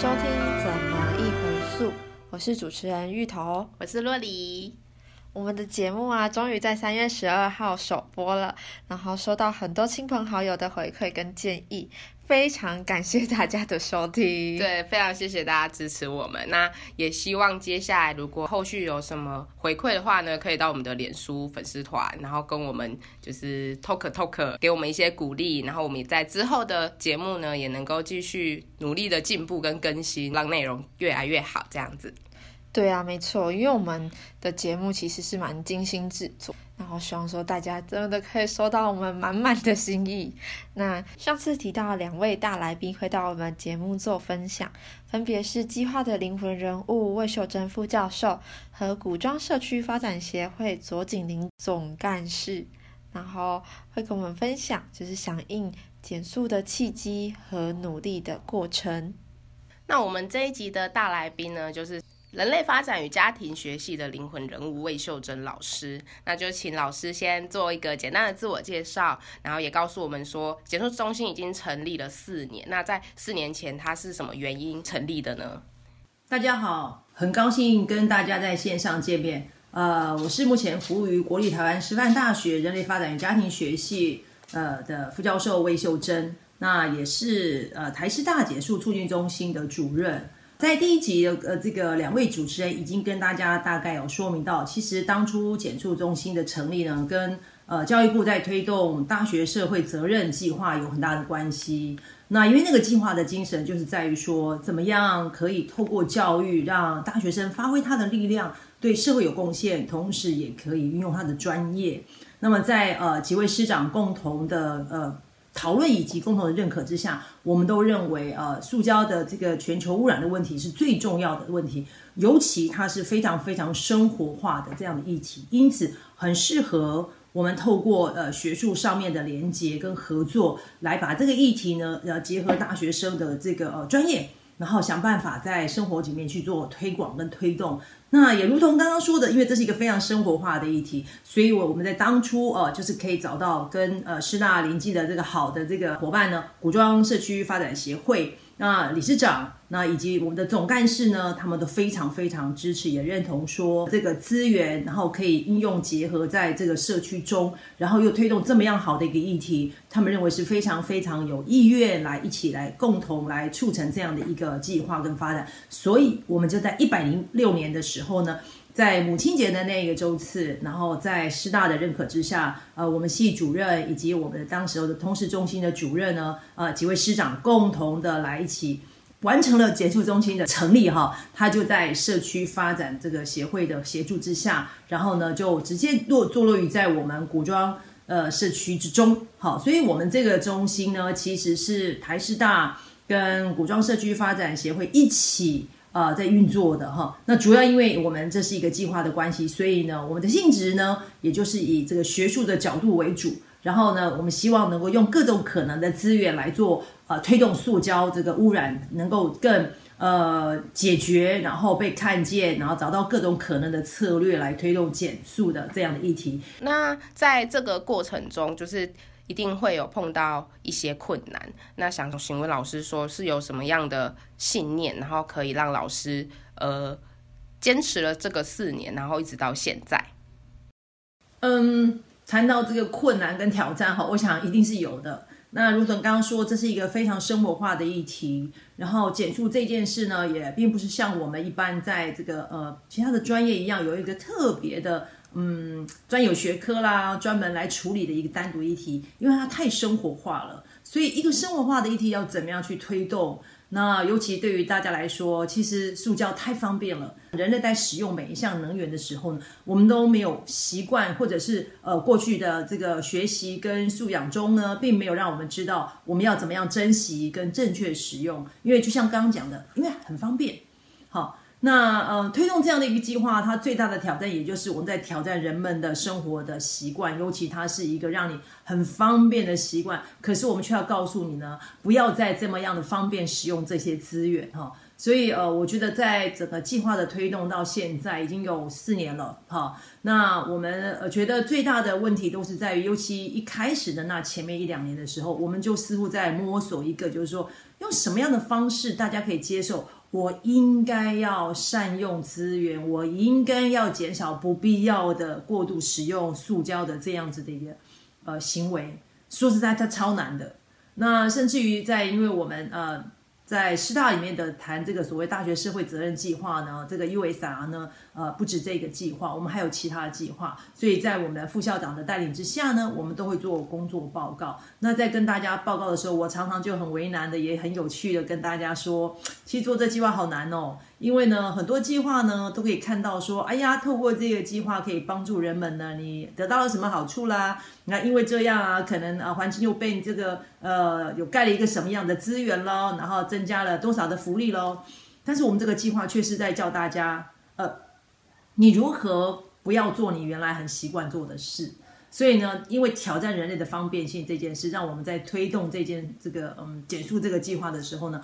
收听《怎么一回溯》，我是主持人芋头，我是洛黎。我们的节目啊，终于在三月十二号首播了，然后收到很多亲朋好友的回馈跟建议。非常感谢大家的收听，对，非常谢谢大家支持我们。那也希望接下来如果后续有什么回馈的话呢，可以到我们的脸书粉丝团，然后跟我们就是 talk talk，给我们一些鼓励。然后我们在之后的节目呢，也能够继续努力的进步跟更新，让内容越来越好，这样子。对啊，没错，因为我们的节目其实是蛮精心制作。然后希望说大家真的可以收到我们满满的心意。那上次提到两位大来宾会到我们节目做分享，分别是计划的灵魂人物魏秀珍副教授和古装社区发展协会左景林总干事，然后会跟我们分享就是响应减速的契机和努力的过程。那我们这一集的大来宾呢，就是。人类发展与家庭学系的灵魂人物魏秀珍老师，那就请老师先做一个简单的自我介绍，然后也告诉我们说，减速中心已经成立了四年。那在四年前，它是什么原因成立的呢？大家好，很高兴跟大家在线上见面。呃，我是目前服务于国立台湾师范大学人类发展与家庭学系呃的副教授魏秀珍，那也是呃台师大减速促进中心的主任。在第一集，呃，这个两位主持人已经跟大家大概有说明到，其实当初减速中心的成立呢，跟呃教育部在推动大学社会责任计划有很大的关系。那因为那个计划的精神就是在于说，怎么样可以透过教育让大学生发挥他的力量，对社会有贡献，同时也可以运用他的专业。那么在呃几位师长共同的呃。讨论以及共同的认可之下，我们都认为，呃，塑胶的这个全球污染的问题是最重要的问题，尤其它是非常非常生活化的这样的议题，因此很适合我们透过呃学术上面的连接跟合作，来把这个议题呢，呃，结合大学生的这个呃专业。然后想办法在生活里面去做推广跟推动。那也如同刚刚说的，因为这是一个非常生活化的议题，所以我我们在当初呃，就是可以找到跟呃师大邻近的这个好的这个伙伴呢，古庄社区发展协会。那理事长，那以及我们的总干事呢，他们都非常非常支持，也认同说这个资源，然后可以应用结合在这个社区中，然后又推动这么样好的一个议题，他们认为是非常非常有意愿来一起来共同来促成这样的一个计划跟发展，所以我们就在一百零六年的时候呢。在母亲节的那个周次，然后在师大的认可之下，呃，我们系主任以及我们当时候的通识中心的主任呢，呃，几位师长共同的来一起完成了结束中心的成立哈。他就在社区发展这个协会的协助之下，然后呢，就直接落坐落于在我们古庄呃社区之中。好，所以我们这个中心呢，其实是台师大跟古庄社区发展协会一起。啊，在运作的哈，那主要因为我们这是一个计划的关系，所以呢，我们的性质呢，也就是以这个学术的角度为主，然后呢，我们希望能够用各种可能的资源来做，呃，推动塑胶这个污染能够更呃解决，然后被看见，然后找到各种可能的策略来推动减速的这样的议题。那在这个过程中，就是。一定会有碰到一些困难，那想请问老师，说是有什么样的信念，然后可以让老师呃坚持了这个四年，然后一直到现在？嗯，谈到这个困难跟挑战哈，我想一定是有的。那如同刚刚说，这是一个非常生活化的议题，然后减速这件事呢，也并不是像我们一般在这个呃其他的专业一样，有一个特别的。嗯，专有学科啦，专门来处理的一个单独议题，因为它太生活化了，所以一个生活化的议题要怎么样去推动？那尤其对于大家来说，其实塑胶太方便了。人类在使用每一项能源的时候呢，我们都没有习惯，或者是呃过去的这个学习跟素养中呢，并没有让我们知道我们要怎么样珍惜跟正确使用。因为就像刚刚讲的，因为很方便，好。那呃，推动这样的一个计划，它最大的挑战，也就是我们在挑战人们的生活的习惯，尤其它是一个让你很方便的习惯。可是我们却要告诉你呢，不要再这么样的方便使用这些资源哈。所以呃，我觉得在整个计划的推动到现在已经有四年了，哈。那我们呃觉得最大的问题都是在于，尤其一开始的那前面一两年的时候，我们就似乎在摸索一个，就是说用什么样的方式大家可以接受。我应该要善用资源，我应该要减少不必要的过度使用塑胶的这样子的一个呃行为。说实在，它超难的。那甚至于在，因为我们呃。在师大里面的谈这个所谓大学社会责任计划呢，这个 USR 呢，呃，不止这个计划，我们还有其他的计划。所以在我们的副校长的带领之下呢，我们都会做工作报告。那在跟大家报告的时候，我常常就很为难的，也很有趣的跟大家说，其实做这计划好难哦。因为呢，很多计划呢都可以看到说，哎呀，透过这个计划可以帮助人们呢，你得到了什么好处啦？那因为这样啊，可能啊环境又被你这个呃有盖了一个什么样的资源喽，然后增加了多少的福利喽。但是我们这个计划却是在教大家，呃，你如何不要做你原来很习惯做的事。所以呢，因为挑战人类的方便性这件事，让我们在推动这件这个嗯减速这个计划的时候呢。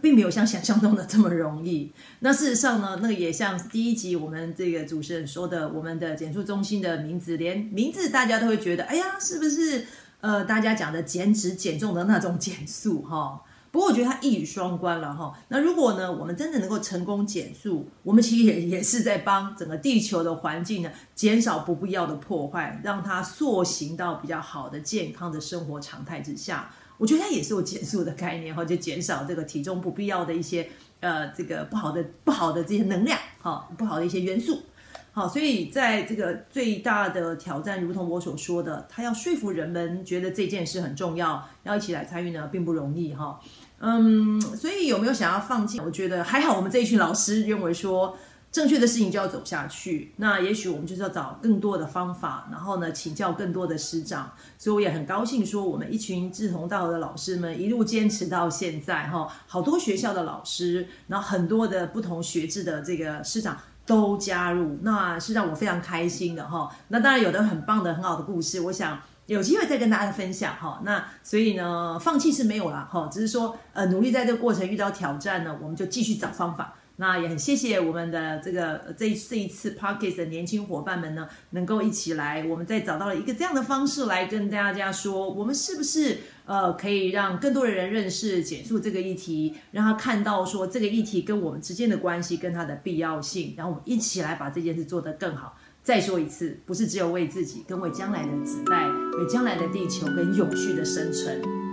并没有像想象中的这么容易。那事实上呢，那个也像第一集我们这个主持人说的，我们的减速中心的名字，连名字大家都会觉得，哎呀，是不是呃大家讲的减脂减重的那种减速哈？不过我觉得它一语双关了哈。那如果呢，我们真的能够成功减速，我们其实也也是在帮整个地球的环境呢减少不必要的破坏，让它塑形到比较好的健康的生活常态之下。我觉得它也是有减速的概念哈，就减少这个体重不必要的一些呃这个不好的不好的这些能量哈，不好的一些元素，好，所以在这个最大的挑战，如同我所说的，他要说服人们觉得这件事很重要，要一起来参与呢，并不容易哈，嗯，所以有没有想要放弃？我觉得还好，我们这一群老师认为说。正确的事情就要走下去，那也许我们就是要找更多的方法，然后呢，请教更多的师长。所以我也很高兴说，我们一群志同道合的老师们一路坚持到现在哈，好多学校的老师，然后很多的不同学制的这个师长都加入，那是让我非常开心的哈。那当然有的很棒的、很好的故事，我想有机会再跟大家分享哈。那所以呢，放弃是没有了哈，只是说呃，努力在这个过程遇到挑战呢，我们就继续找方法。那也很谢谢我们的这个这这一次 Pockets 的年轻伙伴们呢，能够一起来，我们再找到了一个这样的方式来跟大家说，我们是不是呃可以让更多的人认识减速这个议题，让他看到说这个议题跟我们之间的关系跟它的必要性，然后我们一起来把这件事做得更好。再说一次，不是只有为自己，更为将来的子代，为将来的地球跟永续的生存。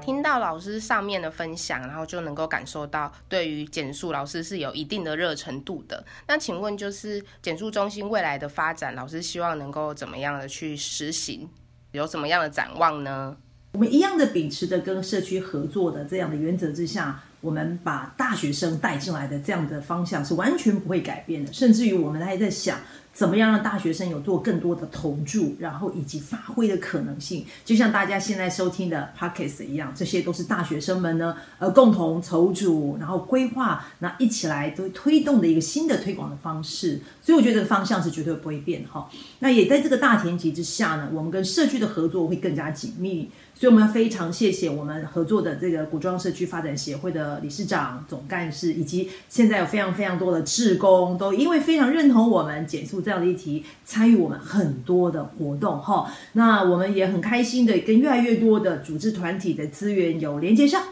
听到老师上面的分享，然后就能够感受到对于减速老师是有一定的热程度的。那请问，就是减速中心未来的发展，老师希望能够怎么样的去实行？有什么样的展望呢？我们一样的秉持着跟社区合作的这样的原则之下，我们把大学生带进来的这样的方向是完全不会改变的，甚至于我们还在想。怎么样让大学生有做更多的投注，然后以及发挥的可能性？就像大家现在收听的 Pockets 一样，这些都是大学生们呢，呃，共同筹组，然后规划，那一起来都推动的一个新的推广的方式。所以我觉得这个方向是绝对不会变哈。那也在这个大前提之下呢，我们跟社区的合作会更加紧密。所以我们要非常谢谢我们合作的这个古装社区发展协会的理事长、总干事，以及现在有非常非常多的志工，都因为非常认同我们减速这样的议题，参与我们很多的活动哈。那我们也很开心的跟越来越多的组织团体的资源有连接上，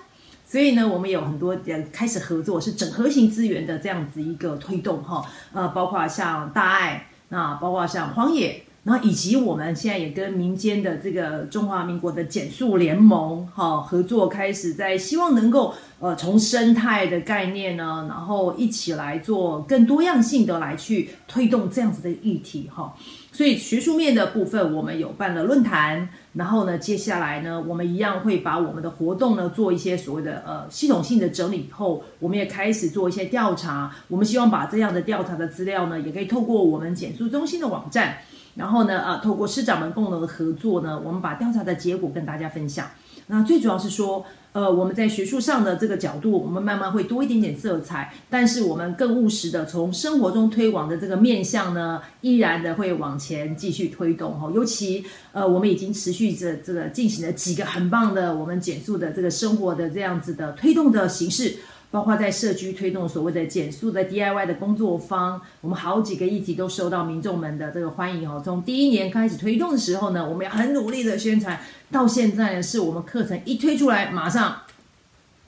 所以呢，我们有很多也开始合作，是整合型资源的这样子一个推动哈。呃，包括像大爱，那包括像荒野。那以及我们现在也跟民间的这个中华民国的减速联盟哈合作，开始在希望能够呃从生态的概念呢，然后一起来做更多样性的来去推动这样子的议题哈。所以学术面的部分，我们有办了论坛，然后呢，接下来呢，我们一样会把我们的活动呢做一些所谓的呃系统性的整理以后，我们也开始做一些调查。我们希望把这样的调查的资料呢，也可以透过我们减速中心的网站。然后呢，呃，透过师长们共同的合作呢，我们把调查的结果跟大家分享。那最主要是说。呃，我们在学术上的这个角度，我们慢慢会多一点点色彩，但是我们更务实的从生活中推广的这个面向呢，依然的会往前继续推动哈。尤其呃，我们已经持续着这个进行了几个很棒的我们减速的这个生活的这样子的推动的形式。包括在社区推动所谓的减速的 DIY 的工作坊，我们好几个议题都受到民众们的这个欢迎哦。从第一年开始推动的时候呢，我们要很努力的宣传，到现在呢，是我们课程一推出来，马上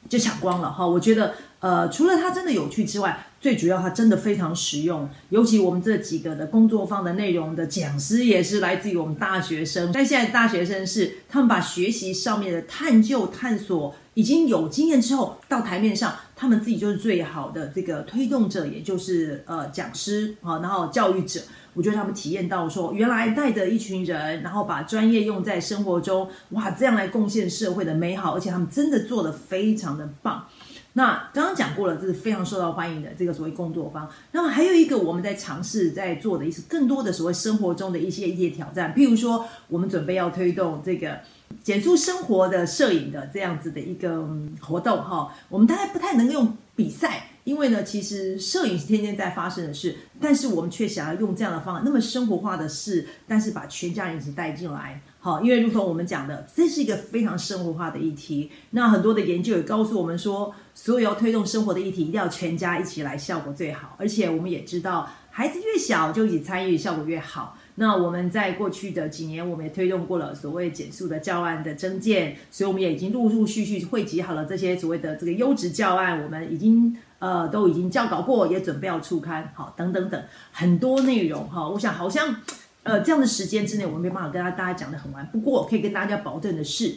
就抢光了哈。我觉得，呃，除了它真的有趣之外，最主要它真的非常实用。尤其我们这几个的工作坊的内容的讲师也是来自于我们大学生，但现在大学生是他们把学习上面的探究探索。已经有经验之后，到台面上，他们自己就是最好的这个推动者，也就是呃讲师啊，然后教育者。我觉得他们体验到说，原来带着一群人，然后把专业用在生活中，哇，这样来贡献社会的美好，而且他们真的做的非常的棒。那刚刚讲过了，这是非常受到欢迎的这个所谓工作方。那么还有一个我们在尝试在做的，一些更多的所谓生活中的一些一些挑战，譬如说，我们准备要推动这个。减速生活的摄影的这样子的一个活动哈，我们大概不太能够用比赛，因为呢，其实摄影是天天在发生的事，但是我们却想要用这样的方法，那么生活化的事，但是把全家人一起带进来，好，因为如同我们讲的，这是一个非常生活化的议题。那很多的研究也告诉我们说，所有要推动生活的议题，一定要全家一起来，效果最好。而且我们也知道，孩子越小就一起参与，效果越好。那我们在过去的几年，我们也推动过了所谓减速的教案的增建，所以我们也已经陆陆续续汇集好了这些所谓的这个优质教案，我们已经呃都已经教稿过，也准备要出刊，好等等等很多内容哈。我想好像呃这样的时间之内，我们没办法跟大家讲的很完，不过可以跟大家保证的是。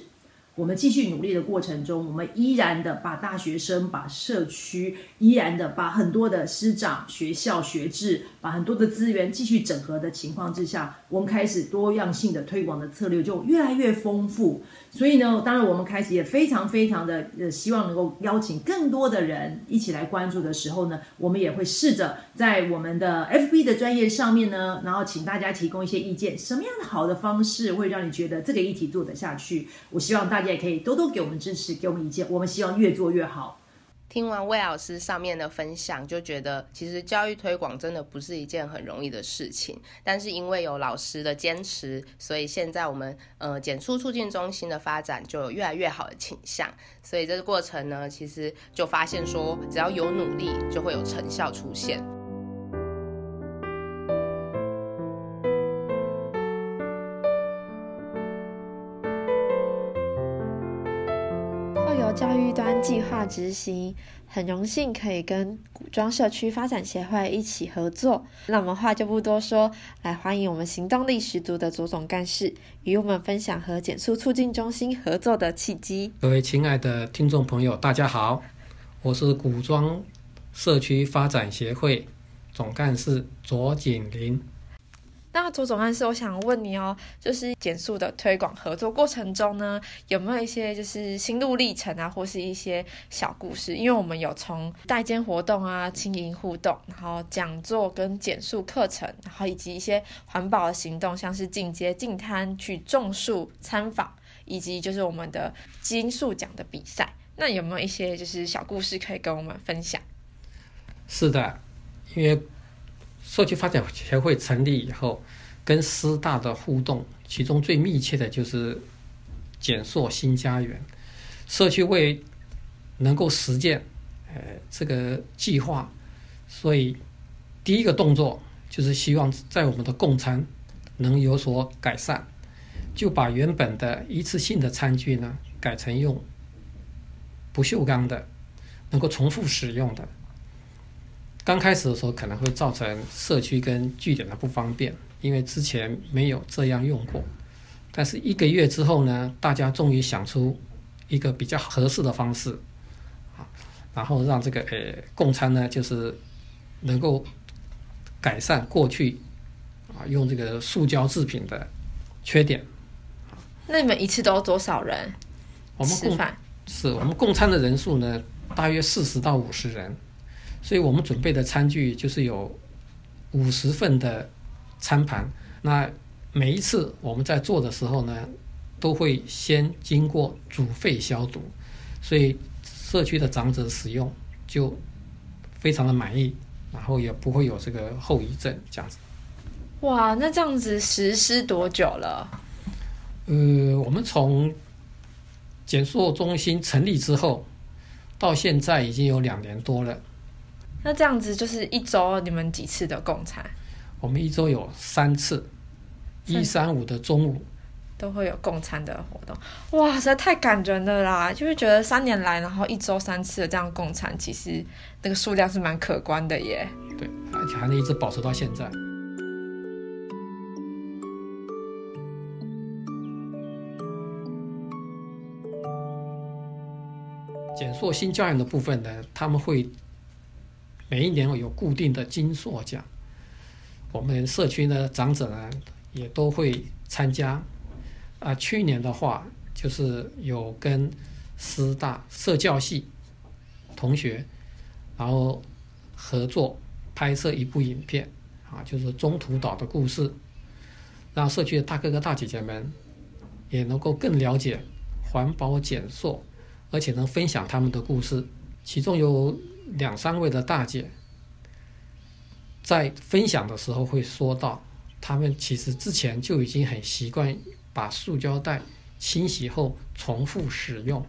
我们继续努力的过程中，我们依然的把大学生、把社区，依然的把很多的师长、学校、学制，把很多的资源继续整合的情况之下，我们开始多样性的推广的策略就越来越丰富。所以呢，当然我们开始也非常非常的呃，希望能够邀请更多的人一起来关注的时候呢，我们也会试着在我们的 FB 的专业上面呢，然后请大家提供一些意见，什么样的好的方式会让你觉得这个议题做得下去？我希望大家也可以多多给我们支持，给我们意见，我们希望越做越好。听完魏老师上面的分享，就觉得其实教育推广真的不是一件很容易的事情。但是因为有老师的坚持，所以现在我们呃减速促进中心的发展就有越来越好的倾向。所以这个过程呢，其实就发现说，只要有努力，就会有成效出现。端计划执行，很荣幸可以跟古装社区发展协会一起合作。那我们话就不多说，来欢迎我们行动力十足的左总干事，与我们分享和减速促进中心合作的契机。各位亲爱的听众朋友，大家好，我是古装社区发展协会总干事左景林。那左总干事，我想问你哦，就是减速的推广合作过程中呢，有没有一些就是心路历程啊，或是一些小故事？因为我们有从代间活动啊、轻盈互动，然后讲座跟减速课程，然后以及一些环保的行动，像是进阶进滩去种树参访，以及就是我们的基因树奖的比赛。那有没有一些就是小故事可以跟我们分享？是的，因为。社区发展协会成立以后，跟师大的互动，其中最密切的就是减塑新家园。社区为能够实践，呃，这个计划，所以第一个动作就是希望在我们的供餐能有所改善，就把原本的一次性的餐具呢，改成用不锈钢的，能够重复使用的。刚开始的时候可能会造成社区跟据点的不方便，因为之前没有这样用过。但是一个月之后呢，大家终于想出一个比较合适的方式，啊，然后让这个呃共餐呢，就是能够改善过去啊用这个塑胶制品的缺点。那你们一次都多少人？我们共是我们共餐的人数呢，大约四十到五十人。所以我们准备的餐具就是有五十份的餐盘。那每一次我们在做的时候呢，都会先经过煮沸消毒，所以社区的长者使用就非常的满意，然后也不会有这个后遗症这样子。哇，那这样子实施多久了？呃，我们从减塑中心成立之后，到现在已经有两年多了。那这样子就是一周你们几次的共餐？我们一周有三次，一三五的中午都会有共餐的活动。哇，实在太感人了啦！就是觉得三年来，然后一周三次的这样共餐，其实那个数量是蛮可观的耶。对，而且还能一直保持到现在。减塑新教养的部分呢，他们会每一年有固定的金硕奖。我们社区呢，长者呢也都会参加。啊，去年的话就是有跟师大社教系同学，然后合作拍摄一部影片，啊，就是中途岛的故事，让社区的大哥哥大姐姐们也能够更了解环保减塑。而且能分享他们的故事，其中有两三位的大姐在分享的时候会说到，他们其实之前就已经很习惯把塑胶袋清洗后重复使用，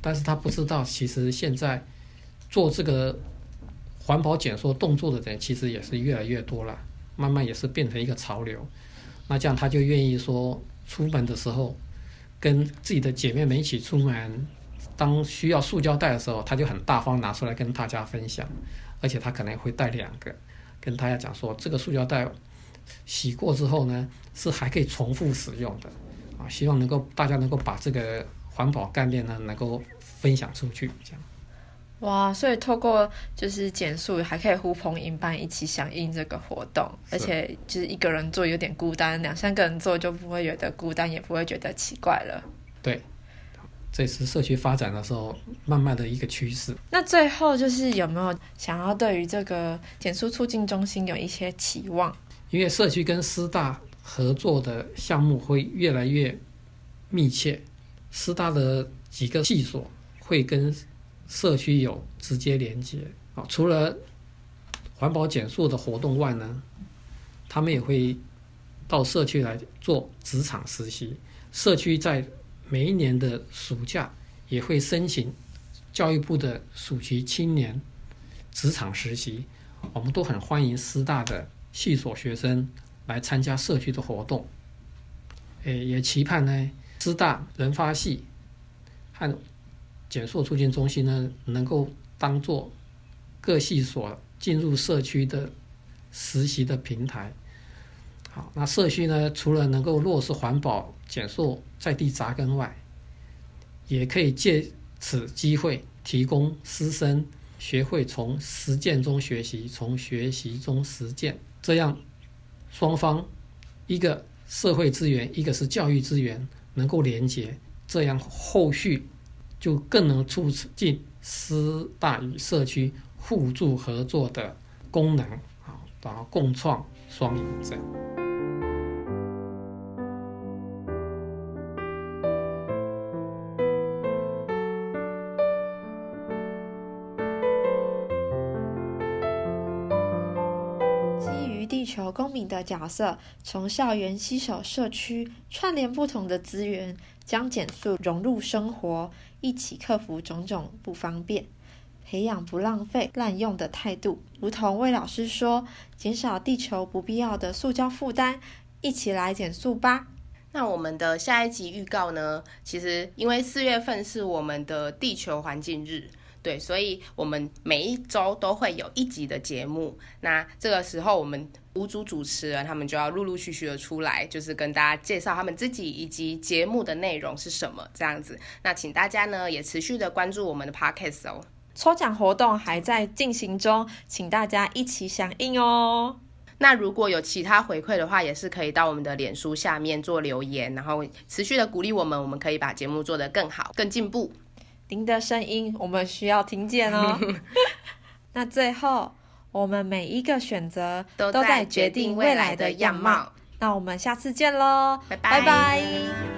但是他不知道，其实现在做这个环保减塑动作的人其实也是越来越多了，慢慢也是变成一个潮流。那这样他就愿意说，出门的时候跟自己的姐妹们一起出门。当需要塑胶袋的时候，他就很大方拿出来跟大家分享，而且他可能会带两个，跟大家讲说这个塑胶袋洗过之后呢，是还可以重复使用的，啊，希望能够大家能够把这个环保概念呢能够分享出去，这样。哇，所以透过就是减速，还可以呼朋引伴一起响应这个活动，而且就是一个人做有点孤单，两三个人做就不会觉得孤单，也不会觉得奇怪了。对。这是社区发展的时候慢慢的一个趋势。那最后就是有没有想要对于这个减速促进中心有一些期望？因为社区跟师大合作的项目会越来越密切，师大的几个系所会跟社区有直接连接啊。除了环保减速的活动外呢，他们也会到社区来做职场实习。社区在每一年的暑假也会申请教育部的暑期青年职场实习，我们都很欢迎师大的系所学生来参加社区的活动。诶，也期盼呢，师大人发系和减塑促进中心呢，能够当做各系所进入社区的实习的平台。好，那社区呢，除了能够落实环保减塑。在地扎根外，也可以借此机会提供师生学会从实践中学习，从学习中实践，这样双方一个社会资源，一个是教育资源能够连接，这样后续就更能促进师大与社区互助合作的功能啊，然后共创双赢这样。的角色，从校园携手社区，串联不同的资源，将减速融入生活，一起克服种种不方便，培养不浪费、滥用的态度。如同魏老师说，减少地球不必要的塑胶负担，一起来减速吧。那我们的下一集预告呢？其实因为四月份是我们的地球环境日。对，所以我们每一周都会有一集的节目。那这个时候，我们五组主持人他们就要陆陆续续的出来，就是跟大家介绍他们自己以及节目的内容是什么这样子。那请大家呢也持续的关注我们的 podcast 哦。抽奖活动还在进行中，请大家一起响应哦。那如果有其他回馈的话，也是可以到我们的脸书下面做留言，然后持续的鼓励我们，我们可以把节目做得更好、更进步。您的声音，我们需要听见哦。那最后，我们每一个选择都在决定未来的样貌。那我们下次见喽，拜拜。